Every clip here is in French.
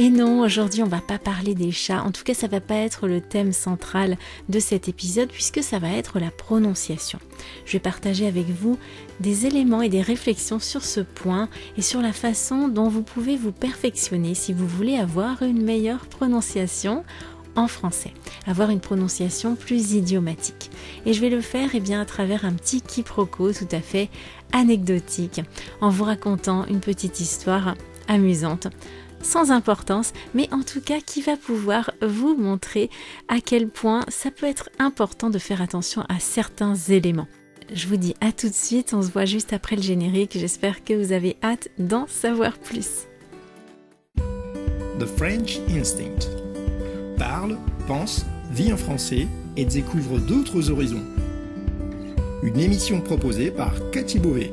Et non, aujourd'hui on va pas parler des chats, en tout cas ça va pas être le thème central de cet épisode puisque ça va être la prononciation. Je vais partager avec vous des éléments et des réflexions sur ce point et sur la façon dont vous pouvez vous perfectionner si vous voulez avoir une meilleure prononciation en français, avoir une prononciation plus idiomatique. Et je vais le faire eh bien, à travers un petit quiproquo tout à fait anecdotique, en vous racontant une petite histoire amusante sans importance, mais en tout cas qui va pouvoir vous montrer à quel point ça peut être important de faire attention à certains éléments. Je vous dis à tout de suite, on se voit juste après le générique, j'espère que vous avez hâte d'en savoir plus. The French Instinct. Parle, pense, vit en français et découvre d'autres horizons. Une émission proposée par Cathy Beauvais.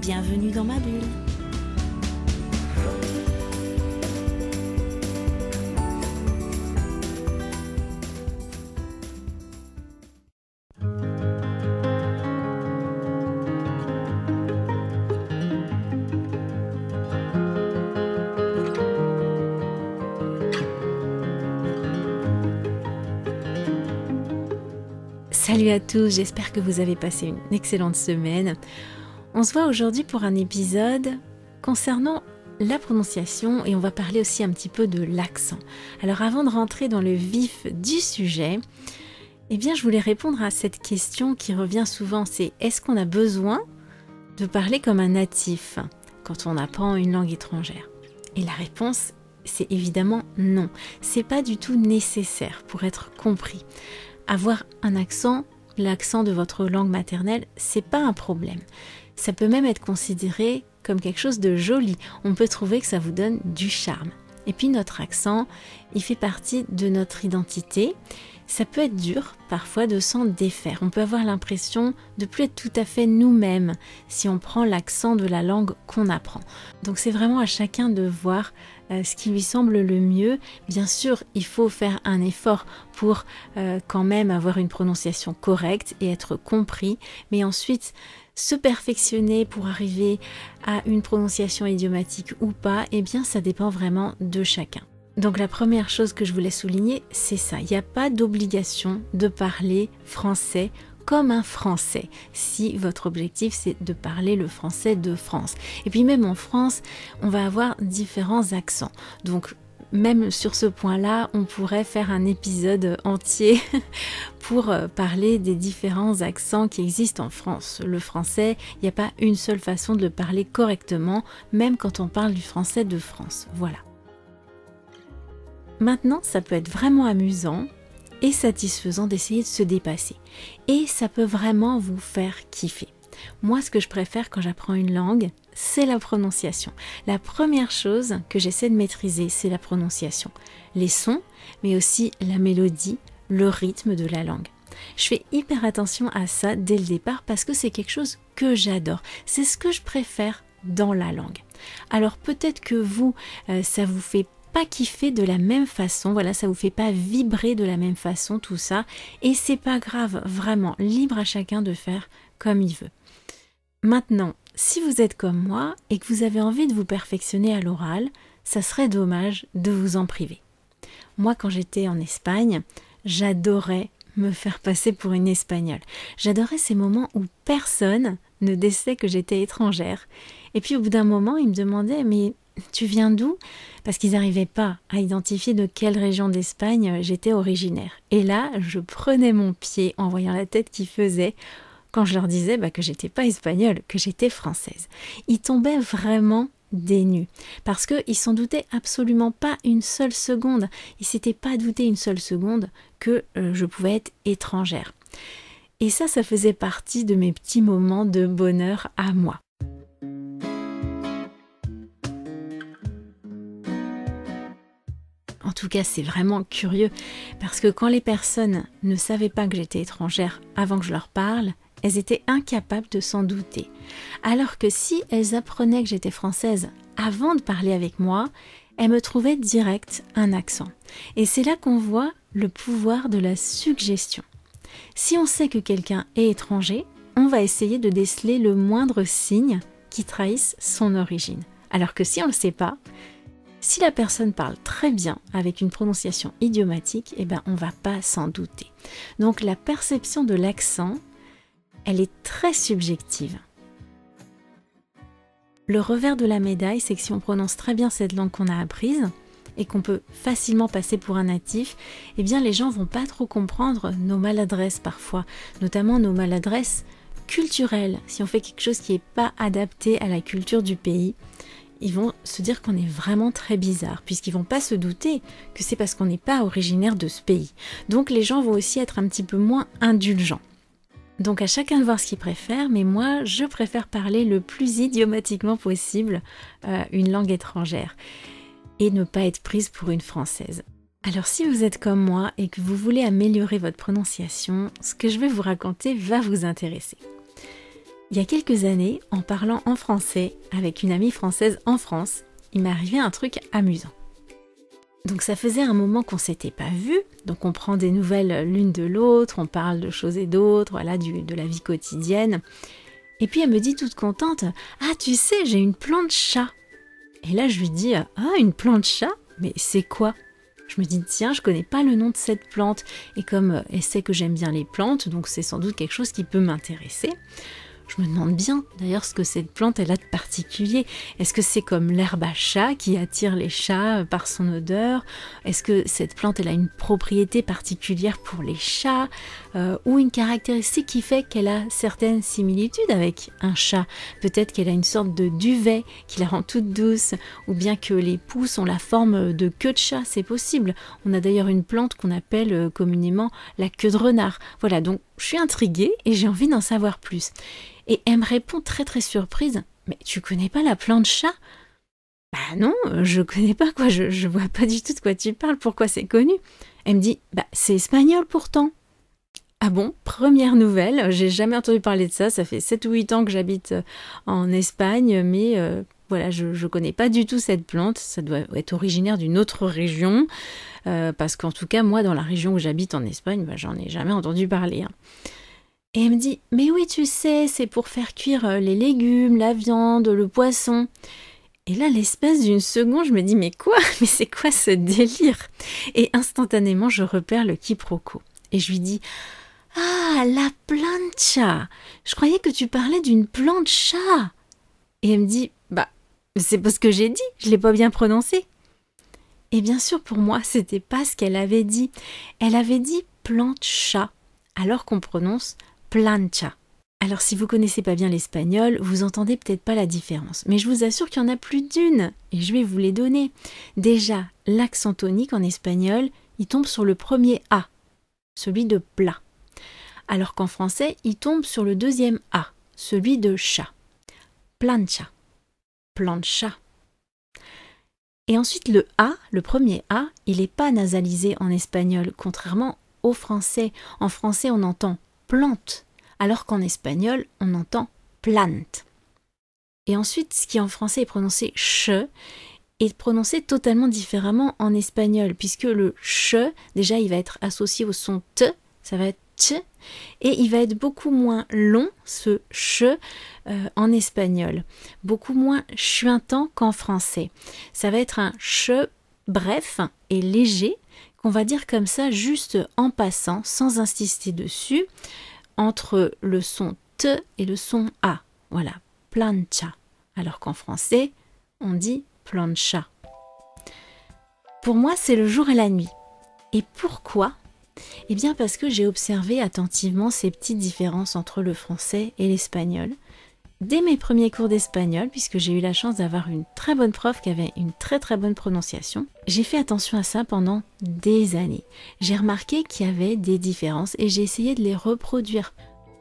Bienvenue dans ma bulle. Salut à tous, j'espère que vous avez passé une excellente semaine. On se voit aujourd'hui pour un épisode concernant la prononciation et on va parler aussi un petit peu de l'accent. Alors avant de rentrer dans le vif du sujet, eh bien je voulais répondre à cette question qui revient souvent, c'est est-ce qu'on a besoin de parler comme un natif quand on apprend une langue étrangère? Et la réponse c'est évidemment non. C'est pas du tout nécessaire pour être compris. Avoir un accent, l'accent de votre langue maternelle, c'est pas un problème. Ça peut même être considéré comme quelque chose de joli. On peut trouver que ça vous donne du charme. Et puis notre accent, il fait partie de notre identité. Ça peut être dur parfois de s'en défaire. On peut avoir l'impression de plus être tout à fait nous-mêmes si on prend l'accent de la langue qu'on apprend. Donc c'est vraiment à chacun de voir euh, ce qui lui semble le mieux. Bien sûr, il faut faire un effort pour euh, quand même avoir une prononciation correcte et être compris. Mais ensuite, se perfectionner pour arriver à une prononciation idiomatique ou pas, eh bien ça dépend vraiment de chacun. Donc la première chose que je voulais souligner, c'est ça. Il n'y a pas d'obligation de parler français un français si votre objectif c'est de parler le français de France. Et puis même en France, on va avoir différents accents. Donc même sur ce point-là, on pourrait faire un épisode entier pour euh, parler des différents accents qui existent en France. Le français, il n'y a pas une seule façon de le parler correctement, même quand on parle du français de France. Voilà. Maintenant, ça peut être vraiment amusant satisfaisant d'essayer de se dépasser. Et ça peut vraiment vous faire kiffer. Moi, ce que je préfère quand j'apprends une langue, c'est la prononciation. La première chose que j'essaie de maîtriser, c'est la prononciation. Les sons, mais aussi la mélodie, le rythme de la langue. Je fais hyper attention à ça dès le départ parce que c'est quelque chose que j'adore. C'est ce que je préfère dans la langue. Alors peut-être que vous, euh, ça vous fait pas kiffer de la même façon, voilà, ça vous fait pas vibrer de la même façon tout ça, et c'est pas grave, vraiment, libre à chacun de faire comme il veut. Maintenant, si vous êtes comme moi et que vous avez envie de vous perfectionner à l'oral, ça serait dommage de vous en priver. Moi, quand j'étais en Espagne, j'adorais me faire passer pour une espagnole. J'adorais ces moments où personne ne décelait que j'étais étrangère. Et puis au bout d'un moment, ils me demandaient Mais tu viens d'où? Parce qu'ils n'arrivaient pas à identifier de quelle région d'Espagne j'étais originaire. Et là, je prenais mon pied en voyant la tête qu'ils faisaient quand je leur disais bah, que j'étais pas espagnole, que j'étais française. Ils tombaient vraiment des parce qu'ils s'en doutaient absolument pas une seule seconde. Ils s'étaient pas douté une seule seconde que euh, je pouvais être étrangère. Et ça, ça faisait partie de mes petits moments de bonheur à moi. Tout cas, c'est vraiment curieux parce que quand les personnes ne savaient pas que j'étais étrangère avant que je leur parle, elles étaient incapables de s'en douter. Alors que si elles apprenaient que j'étais française avant de parler avec moi, elles me trouvaient direct un accent. Et c'est là qu'on voit le pouvoir de la suggestion. Si on sait que quelqu'un est étranger, on va essayer de déceler le moindre signe qui trahisse son origine. Alors que si on ne le sait pas, si la personne parle très bien avec une prononciation idiomatique, eh ben on va pas s'en douter. Donc la perception de l'accent, elle est très subjective. Le revers de la médaille, c'est que si on prononce très bien cette langue qu'on a apprise et qu'on peut facilement passer pour un natif, eh bien les gens vont pas trop comprendre nos maladresses parfois, notamment nos maladresses culturelles. Si on fait quelque chose qui n'est pas adapté à la culture du pays, ils vont se dire qu'on est vraiment très bizarre, puisqu'ils vont pas se douter que c'est parce qu'on n'est pas originaire de ce pays. Donc les gens vont aussi être un petit peu moins indulgents. Donc à chacun de voir ce qu'il préfère, mais moi je préfère parler le plus idiomatiquement possible euh, une langue étrangère et ne pas être prise pour une française. Alors si vous êtes comme moi et que vous voulez améliorer votre prononciation, ce que je vais vous raconter va vous intéresser. Il y a quelques années, en parlant en français avec une amie française en France, il m'est arrivé un truc amusant. Donc ça faisait un moment qu'on s'était pas vu, donc on prend des nouvelles l'une de l'autre, on parle de choses et d'autres, voilà, de la vie quotidienne. Et puis elle me dit toute contente, ah tu sais, j'ai une plante chat. Et là je lui dis, ah une plante chat, mais c'est quoi? Je me dis tiens, je connais pas le nom de cette plante et comme elle sait que j'aime bien les plantes, donc c'est sans doute quelque chose qui peut m'intéresser. Je me demande bien d'ailleurs ce que cette plante elle a de particulier. Est-ce que c'est comme l'herbe à chat qui attire les chats euh, par son odeur? Est-ce que cette plante elle a une propriété particulière pour les chats euh, ou une caractéristique qui fait qu'elle a certaines similitudes avec un chat? Peut-être qu'elle a une sorte de duvet qui la rend toute douce ou bien que les pousses ont la forme de queue de chat, c'est possible. On a d'ailleurs une plante qu'on appelle euh, communément la queue de renard. Voilà, donc je suis intriguée et j'ai envie d'en savoir plus. Et elle me répond très très surprise. Mais tu connais pas la plante chat? Bah non, je connais pas quoi, je, je vois pas du tout de quoi tu parles, pourquoi c'est connu? Elle me dit Bah c'est espagnol pourtant. Ah bon, première nouvelle, j'ai jamais entendu parler de ça, ça fait 7 ou 8 ans que j'habite euh, en Espagne, mais euh, voilà, je ne connais pas du tout cette plante, ça doit être originaire d'une autre région, euh, parce qu'en tout cas, moi, dans la région où j'habite en Espagne, bah, j'en ai jamais entendu parler. Hein. Et elle me dit Mais oui, tu sais, c'est pour faire cuire euh, les légumes, la viande, le poisson. Et là, l'espace d'une seconde, je me dis Mais quoi? Mais c'est quoi ce délire? Et instantanément, je repère le quiproquo. Et je lui dis Ah, la plancha Je croyais que tu parlais d'une plancha Et elle me dit c'est pas ce que j'ai dit, je l'ai pas bien prononcé. Et bien sûr, pour moi, c'était pas ce qu'elle avait dit. Elle avait dit plancha, alors qu'on prononce plancha. Alors si vous connaissez pas bien l'espagnol, vous entendez peut-être pas la différence, mais je vous assure qu'il y en a plus d'une, et je vais vous les donner. Déjà, l'accent tonique en espagnol, il tombe sur le premier A, celui de plat, alors qu'en français, il tombe sur le deuxième A, celui de chat. Plancha, plancha. Et ensuite le A, le premier A, il n'est pas nasalisé en espagnol, contrairement au français. En français, on entend plante, alors qu'en espagnol, on entend plante. Et ensuite, ce qui en français est prononcé che est prononcé totalement différemment en espagnol, puisque le che, déjà, il va être associé au son t, ça va être et il va être beaucoup moins long, ce che, euh, en espagnol, beaucoup moins chuintant qu'en français. Ça va être un che bref et léger, qu'on va dire comme ça juste en passant, sans insister dessus, entre le son T et le son A. Voilà, plancha. Alors qu'en français, on dit plancha. Pour moi, c'est le jour et la nuit. Et pourquoi Eh bien parce que j'ai observé attentivement ces petites différences entre le français et l'espagnol dès mes premiers cours d'espagnol, puisque j'ai eu la chance d'avoir une très bonne prof qui avait une très très bonne prononciation, j'ai fait attention à ça pendant des années. J'ai remarqué qu'il y avait des différences et j'ai essayé de les reproduire.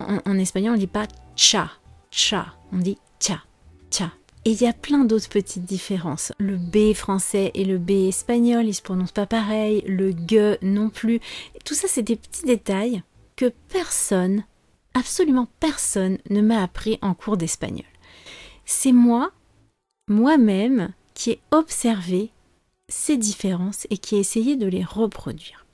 En, espagnol, on ne dit pas cha, cha, on dit cha, cha. Et il y a plein d'autres petites différences. Le B français et le B espagnol, ils se prononcent pas pareil, le G non plus. Tout ça, c'est des petits détails que personne, absolument personne, ne m'a appris en cours d'espagnol. C'est moi, moi-même, qui ai observé ces différences et qui ai essayé de les reproduire.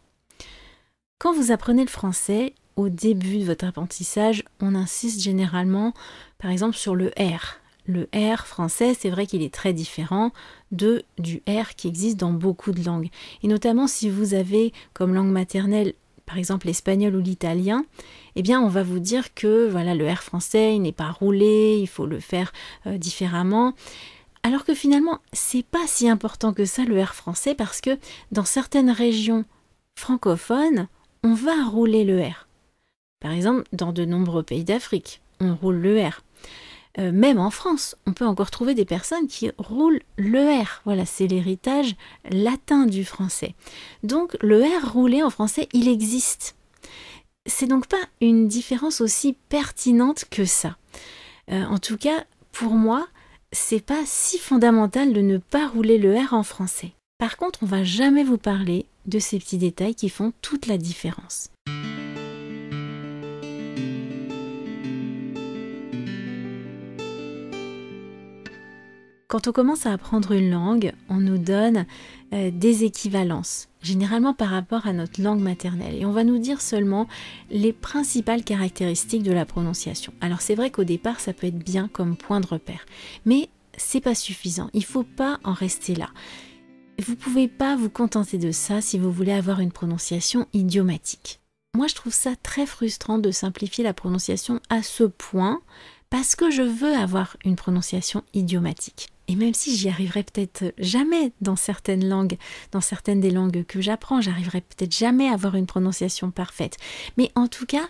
Quand vous apprenez le français, au début de votre apprentissage, on insiste généralement, par exemple, sur le R. Le R français, c'est vrai qu'il est très différent de du R qui existe dans beaucoup de langues. Et notamment si vous avez comme langue maternelle, par exemple l'espagnol ou l'italien, eh bien on va vous dire que voilà le R français, il n'est pas roulé, il faut le faire euh, différemment. Alors que finalement, c'est pas si important que ça le R français parce que dans certaines régions francophones, on va rouler le R. Par exemple, dans de nombreux pays d'Afrique, on roule le R. Euh, même en France, on peut encore trouver des personnes qui roulent le R. Voilà, c'est l'héritage latin du français. Donc le R roulé en français, il existe. C'est donc pas une différence aussi pertinente que ça. Euh, en tout cas, pour moi, c'est pas si fondamental de ne pas rouler le R en français. Par contre, on va jamais vous parler de ces petits détails qui font toute la différence. Quand on commence à apprendre une langue, on nous donne euh, des équivalences, généralement par rapport à notre langue maternelle. Et on va nous dire seulement les principales caractéristiques de la prononciation. Alors c'est vrai qu'au départ, ça peut être bien comme point de repère. Mais c'est pas suffisant. Il faut pas en rester là. Vous pouvez pas vous contenter de ça si vous voulez avoir une prononciation idiomatique. Moi, je trouve ça très frustrant de simplifier la prononciation à ce point parce que je veux avoir une prononciation idiomatique. Et même si j'y arriverai peut-être jamais dans certaines langues, dans certaines des langues que j'apprends, j'arriverai peut-être jamais à avoir une prononciation parfaite. Mais en tout cas,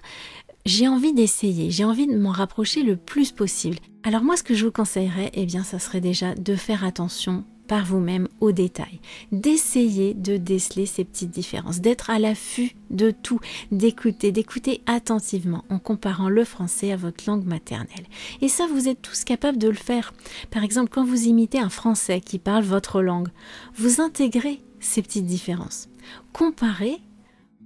j'ai envie d'essayer, j'ai envie de m'en rapprocher le plus possible. Alors moi, ce que je vous conseillerais, eh bien, ça serait déjà de faire attention par vous-même aux détails, d'essayer de déceler ces petites différences, d'être à l'affût de tout, d'écouter, d'écouter attentivement en comparant le français à votre langue maternelle. Et ça, vous êtes tous capables de le faire. Par exemple, quand vous imitez un français qui parle votre langue, vous intégrez ces petites différences. Comparez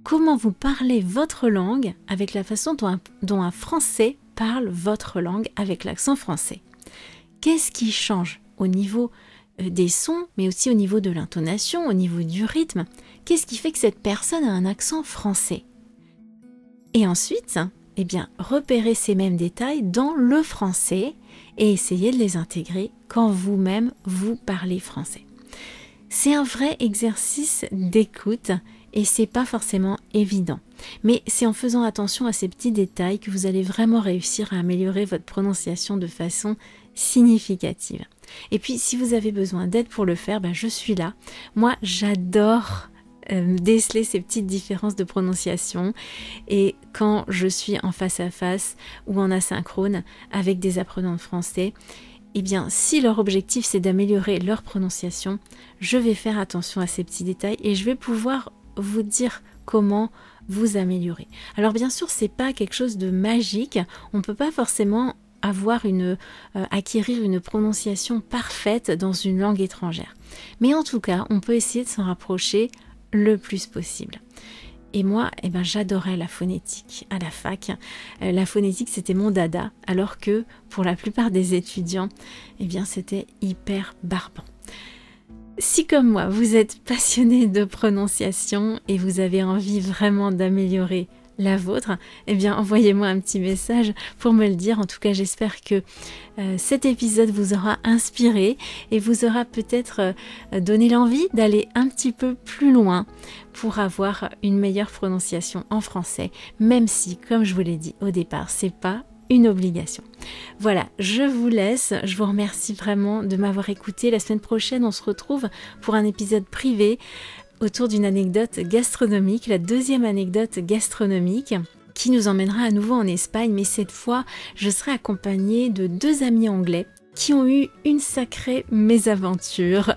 comment vous parlez votre langue avec la façon dont un, dont un français parle votre langue avec l'accent français. Qu'est-ce qui change au niveau des sons, mais aussi au niveau de l'intonation, au niveau du rythme. Qu'est-ce qui fait que cette personne a un accent français? Et ensuite, eh bien, repérez ces mêmes détails dans le français et essayez de les intégrer quand vous-même vous parlez français. C'est un vrai exercice d'écoute et c'est pas forcément évident. Mais c'est en faisant attention à ces petits détails que vous allez vraiment réussir à améliorer votre prononciation de façon significative. Et puis si vous avez besoin d'aide pour le faire, ben, je suis là. Moi j'adore euh, déceler ces petites différences de prononciation et quand je suis en face à face ou en asynchrone avec des apprenants de français, eh bien, si leur objectif c'est d'améliorer leur prononciation, je vais faire attention à ces petits détails et je vais pouvoir vous dire comment vous améliorer. Alors bien sûr, c'est pas quelque chose de magique, on peut pas forcément avoir une, euh, acquérir une prononciation parfaite dans une langue étrangère. Mais en tout cas, on peut essayer de s'en rapprocher le plus possible. Et moi, eh ben, j'adorais la phonétique à la fac. Euh, la phonétique, c'était mon dada, alors que pour la plupart des étudiants, eh bien, c'était hyper barbant. Si comme moi, vous êtes passionné de prononciation et vous avez envie vraiment d'améliorer la vôtre, eh bien envoyez-moi un petit message pour me le dire. En tout cas, j'espère que euh, cet épisode vous aura inspiré et vous aura peut-être euh, donné l'envie d'aller un petit peu plus loin pour avoir une meilleure prononciation en français, même si, comme je vous l'ai dit au départ, c'est pas une obligation. Voilà, je vous laisse. Je vous remercie vraiment de m'avoir écouté. La semaine prochaine, on se retrouve pour un épisode privé autour d'une anecdote gastronomique, la deuxième anecdote gastronomique qui nous emmènera à nouveau en Espagne, mais cette fois, je serai accompagnée de deux amis anglais qui ont eu une sacrée mésaventure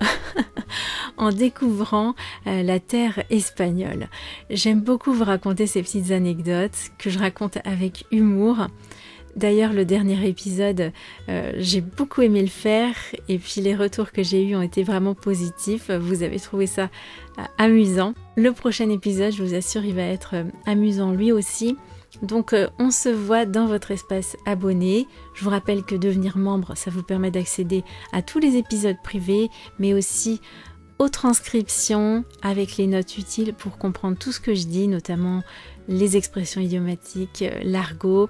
en découvrant euh, la terre espagnole. J'aime beaucoup vous raconter ces petites anecdotes que je raconte avec humour. D'ailleurs, le dernier épisode, euh, j'ai beaucoup aimé le faire et puis les retours que j'ai eus ont été vraiment positifs. Vous avez trouvé ça euh, amusant. Le prochain épisode, je vous assure, il va être euh, amusant lui aussi. Donc on se voit dans votre espace abonné. Je vous rappelle que devenir membre, ça vous permet d'accéder à tous les épisodes privés, mais aussi aux transcriptions avec les notes utiles pour comprendre tout ce que je dis, notamment les expressions idiomatiques, l'argot.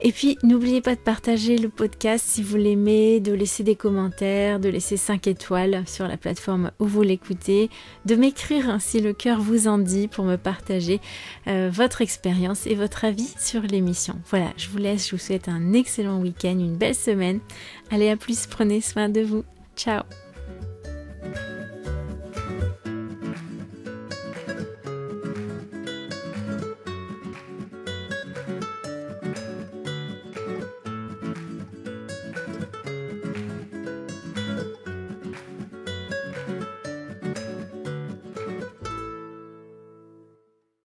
Et puis n'oubliez pas de partager le podcast si vous l'aimez, de laisser des commentaires, de laisser 5 étoiles sur la plateforme où vous l'écoutez, de m'écrire si le cœur vous en dit pour me partager euh, votre expérience et votre avis sur l'émission. Voilà, je vous laisse, je vous souhaite un excellent week-end, une belle semaine. Allez à plus, prenez soin de vous. Ciao